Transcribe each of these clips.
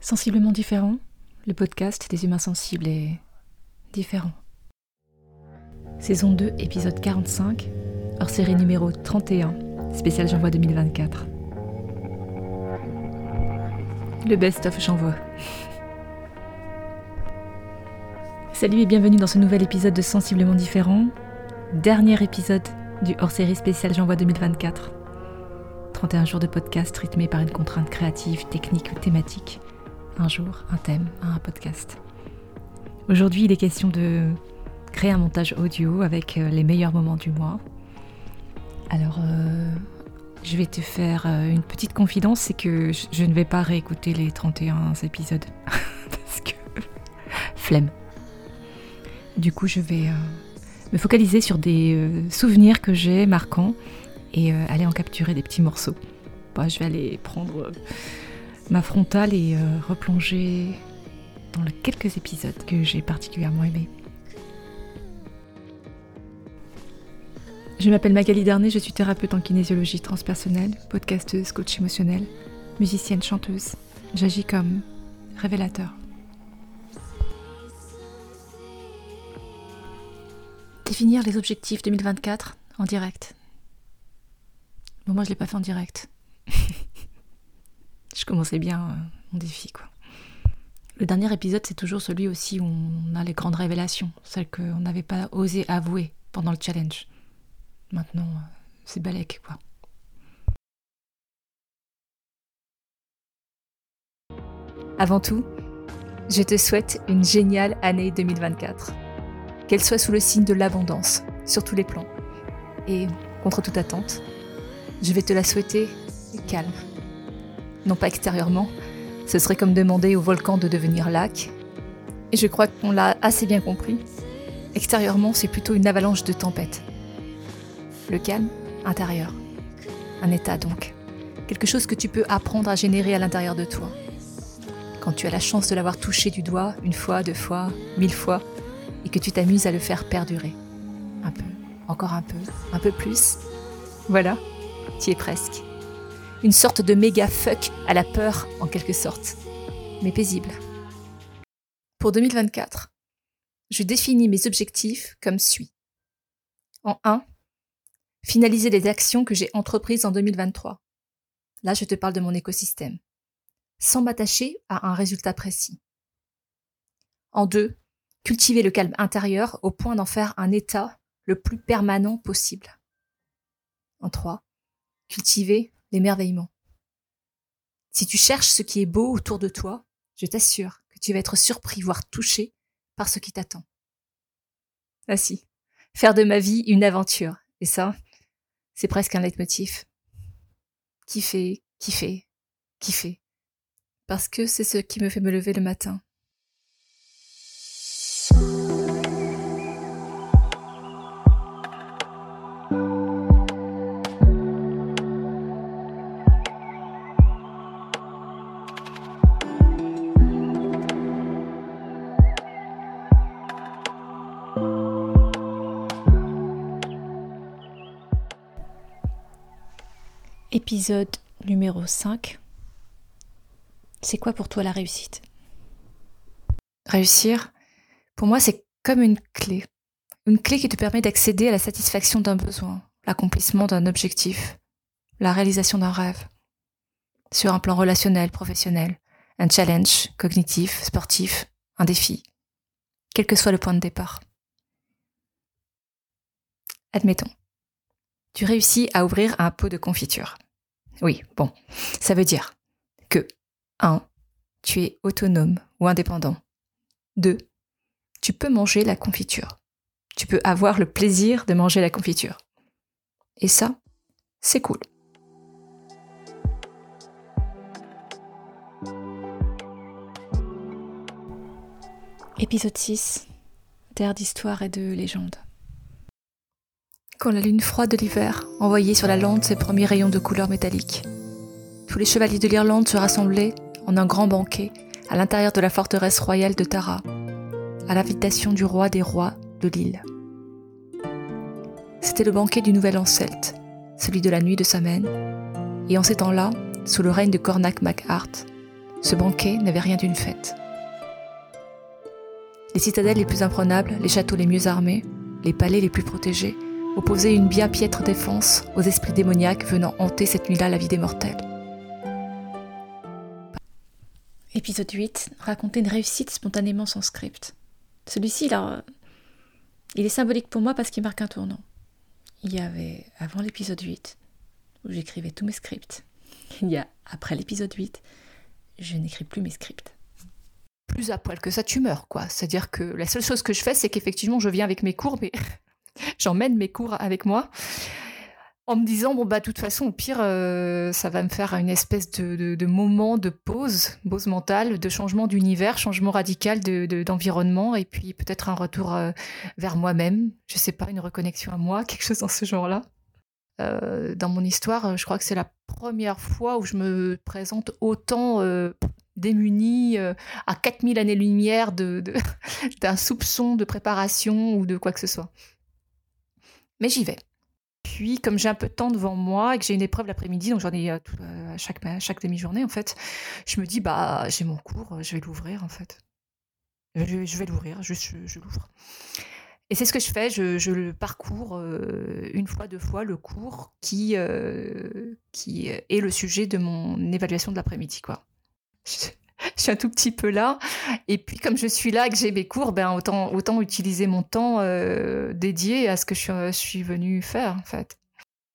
Sensiblement différent, le podcast des humains sensibles est différent. Saison 2, épisode 45, hors série numéro 31, spécial J'envoie 2024. Le best-of J'envoie. Salut et bienvenue dans ce nouvel épisode de Sensiblement différent, dernier épisode du hors-série spécial J'envoie 2024. 31 jours de podcast rythmés par une contrainte créative, technique ou thématique. Un jour, un thème, un podcast. Aujourd'hui, il est question de créer un montage audio avec euh, les meilleurs moments du mois. Alors, euh, je vais te faire euh, une petite confidence, c'est que je ne vais pas réécouter les 31 épisodes. Parce que... flemme. Du coup, je vais me focaliser sur des souvenirs que j'ai marquants et aller en capturer des petits morceaux. Bah, je vais aller prendre ma frontale et replonger dans les quelques épisodes que j'ai particulièrement aimés. Je m'appelle Magali Darnay, je suis thérapeute en kinésiologie transpersonnelle, podcasteuse, coach émotionnel, musicienne, chanteuse. J'agis comme révélateur. Définir les objectifs 2024 en direct. Moi je l'ai pas fait en direct. je commençais bien euh, mon défi, quoi. Le dernier épisode, c'est toujours celui aussi où on a les grandes révélations, celles qu'on n'avait pas osé avouer pendant le challenge. Maintenant, euh, c'est balèque, quoi. Avant tout, je te souhaite une géniale année 2024. Qu'elle soit sous le signe de l'abondance, sur tous les plans. Et, contre toute attente, je vais te la souhaiter calme. Non pas extérieurement, ce serait comme demander au volcan de devenir lac. Et je crois qu'on l'a assez bien compris. Extérieurement, c'est plutôt une avalanche de tempêtes. Le calme intérieur. Un état donc. Quelque chose que tu peux apprendre à générer à l'intérieur de toi. Quand tu as la chance de l'avoir touché du doigt une fois, deux fois, mille fois, et que tu t'amuses à le faire perdurer. Un peu, encore un peu, un peu plus. Voilà, presque. Une sorte de méga fuck à la peur, en quelque sorte, mais paisible. Pour 2024, je définis mes objectifs comme suit. En 1, Finaliser les actions que j'ai entreprises en 2023. Là, je te parle de mon écosystème. Sans m'attacher à un résultat précis. En deux, cultiver le calme intérieur au point d'en faire un état le plus permanent possible. En trois, cultiver l'émerveillement. Si tu cherches ce qui est beau autour de toi, je t'assure que tu vas être surpris, voire touché par ce qui t'attend. Ah si, faire de ma vie une aventure. Et ça, c'est presque un leitmotiv. Kiffer, kiffer, kiffer. Parce que c'est ce qui me fait me lever le matin. Épisode numéro 5. C'est quoi pour toi la réussite? Réussir, pour moi, c'est comme une clé. Une clé qui te permet d'accéder à la satisfaction d'un besoin, l'accomplissement d'un objectif, la réalisation d'un rêve. Sur un plan relationnel, professionnel, un challenge cognitif, sportif, un défi, quel que soit le point de départ. Admettons, tu réussis à ouvrir un pot de confiture. Oui, bon, ça veut dire que 1. Tu es autonome ou indépendant. 2. Tu peux manger la confiture. Tu peux avoir le plaisir de manger la confiture. Et ça, c'est cool. Épisode 6. Terre d'histoire et de légende. Quand la lune froide de l'hiver envoyait sur la lande ses premiers rayons de couleur métallique. Tous les chevaliers de l'Irlande se rassemblaient en un grand banquet à l'intérieur de la forteresse royale de Tara, à l'invitation du roi des rois de l'île. C'était le banquet du nouvel an celte, celui de la nuit de Samhain, et en ces temps-là, sous le règne de Cornac MacArt, Ce banquet n'avait rien d'une fête. Les citadelles les plus imprenables, les châteaux les mieux armés, les palais les plus protégés, opposaient une bien piètre défense aux esprits démoniaques venant hanter cette nuit-là la vie des mortels. Épisode 8. Raconter une réussite spontanément sans script. Celui-ci, là, il est symbolique pour moi parce qu'il marque un tournant. Il y avait avant l'épisode 8, où j'écrivais tous mes scripts. Il y a après l'épisode 8, je n'écris plus mes scripts. Plus à poil que ça, tu meurs, quoi. C'est-à-dire que la seule chose que je fais, c'est qu'effectivement, je viens avec mes cours, mais j'emmène mes cours avec moi en me disant bon bah de toute façon au pire euh, ça va me faire une espèce de, moment de pause, pause mentale, de changement d'univers, changement radical d'environnement et puis peut-être un retour euh, vers moi-même, je sais pas une reconnexion à moi, quelque chose dans ce genre-là. Euh, dans mon histoire, je crois que c'est la première fois où je me présente autant démunie à 4000 années-lumière d'un soupçon de préparation ou de quoi que ce soit. Mais j'y vais. Puis, comme j'ai un peu de temps devant moi et que j'ai une épreuve l'après-midi, donc j'en ai euh, euh, à chaque, demi-journée, en fait, je me dis, bah, j'ai mon cours, euh, je vais l'ouvrir, en fait. Je, vais l'ouvrir, juste je, l'ouvre. Et c'est ce que je fais, je, le parcours une fois, deux fois, le cours qui, qui est le sujet de mon évaluation de l'après-midi, quoi. Je suis un tout petit peu là. Et puis, comme je suis là et que j'ai mes cours, ben, autant, autant utiliser mon temps euh, dédié à ce que je suis, venue faire, en fait.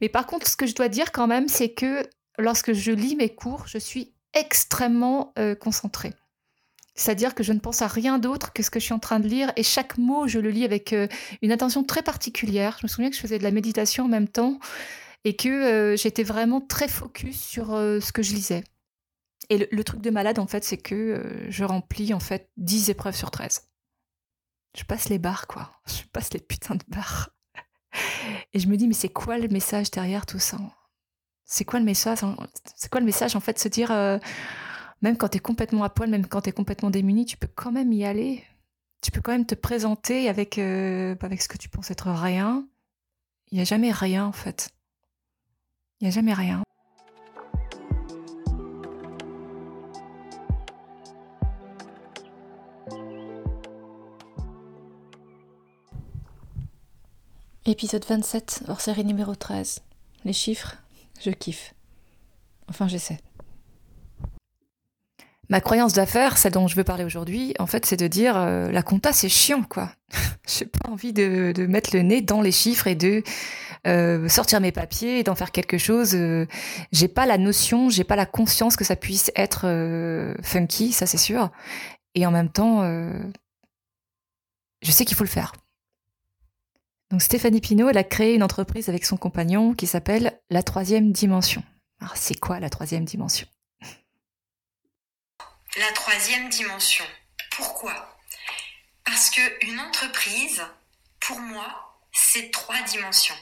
Mais par contre, ce que je dois dire quand même, c'est que lorsque je lis mes cours, je suis extrêmement euh, concentrée. C'est-à-dire que je ne pense à rien d'autre que ce que je suis en train de lire et chaque mot, je le lis avec euh, une attention très particulière. Je me souviens que je faisais de la méditation en même temps et que j'étais vraiment très focus sur ce que je lisais. Et le, truc de malade, en fait, c'est que euh, je remplis, en fait, 10 épreuves sur 13. Je passe les barres, quoi. Je passe les putains de barres. Et je me dis, mais c'est quoi le message derrière tout ça C'est quoi le message C'est quoi le message, en fait, se dire, euh, même quand t'es complètement à poil, même quand t'es complètement démuni, tu peux quand même y aller. Tu peux quand même te présenter avec, euh, avec ce que tu penses être rien. Il n'y a jamais rien, en fait. Il n'y a jamais rien. Épisode 27, hors série numéro 13. Les chiffres, je kiffe. Enfin, j'essaie. Ma croyance d'affaires, celle dont je veux parler aujourd'hui, en fait, c'est de dire euh, la compta, c'est chiant, quoi. J'ai pas envie de, mettre le nez dans les chiffres et de euh, sortir mes papiers et d'en faire quelque chose. Euh, j'ai pas la notion, j'ai pas la conscience que ça puisse être funky, ça c'est sûr. Et en même temps, je sais qu'il faut le faire. Donc Stéphanie Pinault, a créé une entreprise avec son compagnon qui s'appelle La Troisième Dimension. Alors c'est quoi la Troisième Dimension? La Troisième Dimension. Pourquoi? Parce que une entreprise, pour moi, c'est trois dimensions.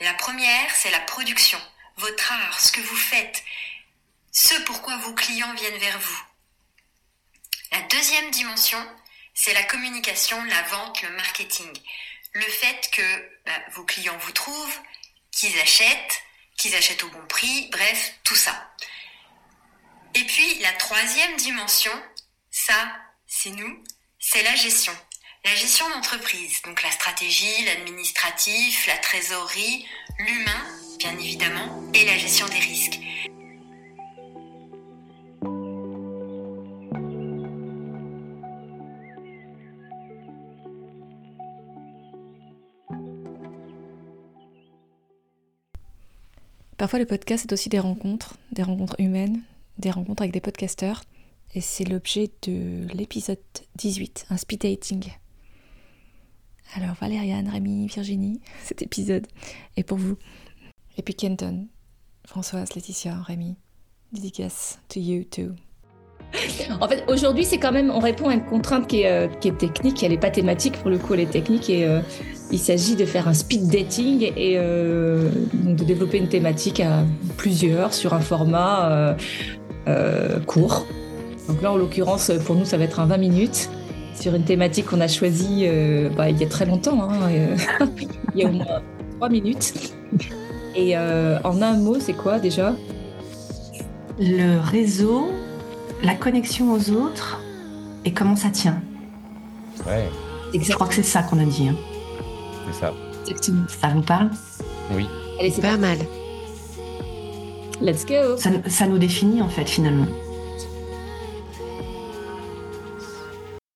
La première, c'est la production, votre art, ce que vous faites, ce pourquoi vos clients viennent vers vous. La deuxième dimension, c'est la communication, la vente, le marketing le fait que bah, vos clients vous trouvent, qu'ils achètent, qu'ils achètent au bon prix, bref, tout ça. Et puis la troisième dimension, ça, c'est nous, c'est la gestion. La gestion d'entreprise, donc la stratégie, l'administratif, la trésorerie, l'humain, bien évidemment, et la gestion des risques. Parfois, le podcast, c'est aussi des rencontres, des rencontres humaines, des rencontres avec des podcasteurs. Et c'est l'objet de l'épisode 18, un speed dating. Alors, Valériane, Rémi, Virginie, cet épisode est pour vous. Et puis Kenton, Françoise, Laetitia, Rémi, dédicace to you too. En fait, aujourd'hui, c'est quand même, on répond à une contrainte qui est, euh, qui technique, elle n'est pas thématique, pour le coup, elle est technique et euh, il s'agit de faire un speed dating et euh, de développer une thématique à plusieurs sur un format euh, court. Donc là, en l'occurrence, pour nous, ça va être un 20 minutes sur une thématique qu'on a choisie bah, il y a très longtemps. Hein, il y a au moins 3 minutes. Et en un mot, c'est quoi déjà? Le réseau, la connexion aux autres et comment ça tient. Ouais. Je crois que c'est ça qu'on a dit. hein. C'est ça. Ça vous parle? Oui. Allez, c'est Pas mal. Let's go ça, ça nous définit en fait finalement.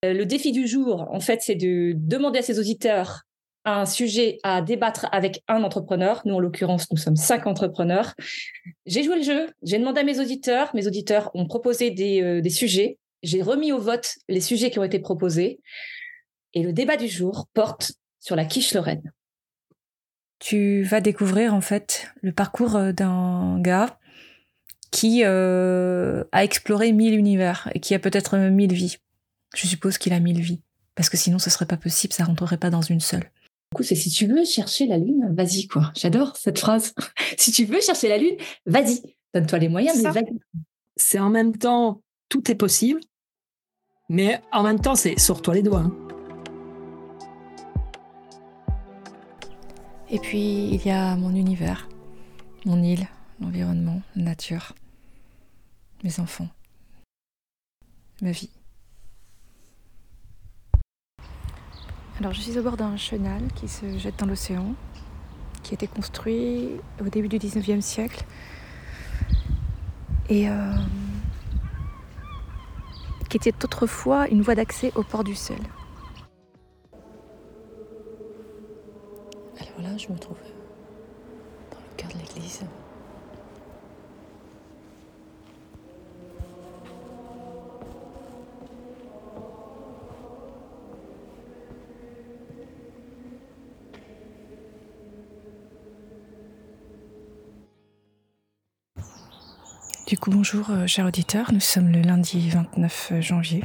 Euh, Le défi du jour, en fait, c'est de demander à ses auditeurs un sujet à débattre avec un entrepreneur. Nous, en l'occurrence, nous sommes cinq entrepreneurs. J'ai joué le jeu, j'ai demandé à mes auditeurs. Mes auditeurs ont proposé des, euh, des sujets. J'ai remis au vote les sujets qui ont été proposés. Et le débat du jour porte sur la quiche Lorraine. Tu vas découvrir en fait le parcours euh, d'un gars qui euh, a exploré mille univers et qui a peut-être mille vies. Je suppose qu'il a mille vies. Parce que sinon, ce serait pas possible, ça rentrerait pas dans une seule. C'est si tu veux chercher la lune, vas-y, quoi. J'adore cette phrase. si tu veux chercher la lune, vas-y. Donne-toi les moyens, mais vas-y. c'est en même temps, tout est possible, mais en même temps, c'est sors-toi les doigts. hein. Et puis, il y a mon univers, mon île, l'environnement, la nature, mes enfants, ma vie. Alors, je suis au bord d'un chenal qui se jette dans l'océan, qui a été construit au début du 19e siècle. Et euh, qui était autrefois une voie d'accès au port du sel. Alors là, je me trouve dans le cœur de l'église. Du coup, bonjour, euh, chers auditeurs. Nous sommes le lundi 29 janvier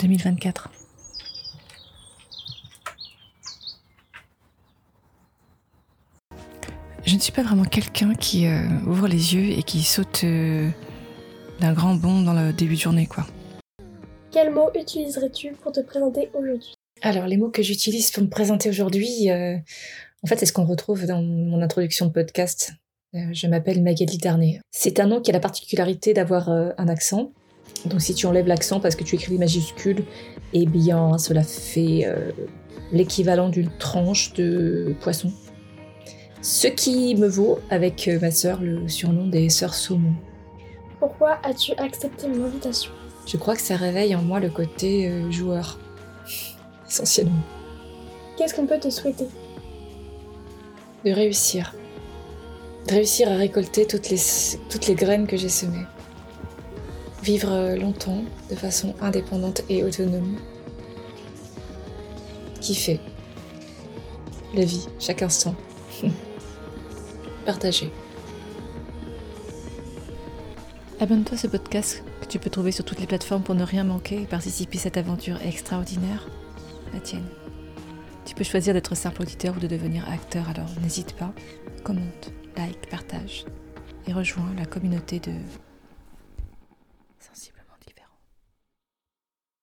2024. Je ne suis pas vraiment quelqu'un qui euh, ouvre les yeux et qui saute euh, d'un grand bond dans le début de journée, quoi. Quel mot utiliserais-tu pour te présenter aujourd'hui? Alors, les mots que j'utilise pour me présenter aujourd'hui, euh, en fait, c'est ce qu'on retrouve dans mon introduction de podcast. Euh, je m'appelle Magali Darnay. C'est un nom qui a la particularité d'avoir euh, un accent. Donc, si tu enlèves l'accent parce que tu écris des majuscules, eh bien, cela fait euh, l'équivalent d'une tranche de poisson. Ce qui me vaut, avec ma sœur, le surnom des sœurs saumon. Pourquoi as-tu accepté mon invitation? Je crois que ça réveille en moi le côté euh, joueur, essentiellement. Qu'est-ce qu'on peut te souhaiter? De réussir. Réussir à récolter toutes les, toutes les graines que j'ai semées. Vivre euh, longtemps, de façon indépendante et autonome. Kiffer. La vie, chaque instant. Partager. Abonne-toi à ce podcast que tu peux trouver sur toutes les plateformes pour ne rien manquer et participer à cette aventure extraordinaire, la tienne. Tu peux choisir d'être simple auditeur ou de devenir acteur, alors n'hésite pas, commente, like, partage et rejoins la communauté de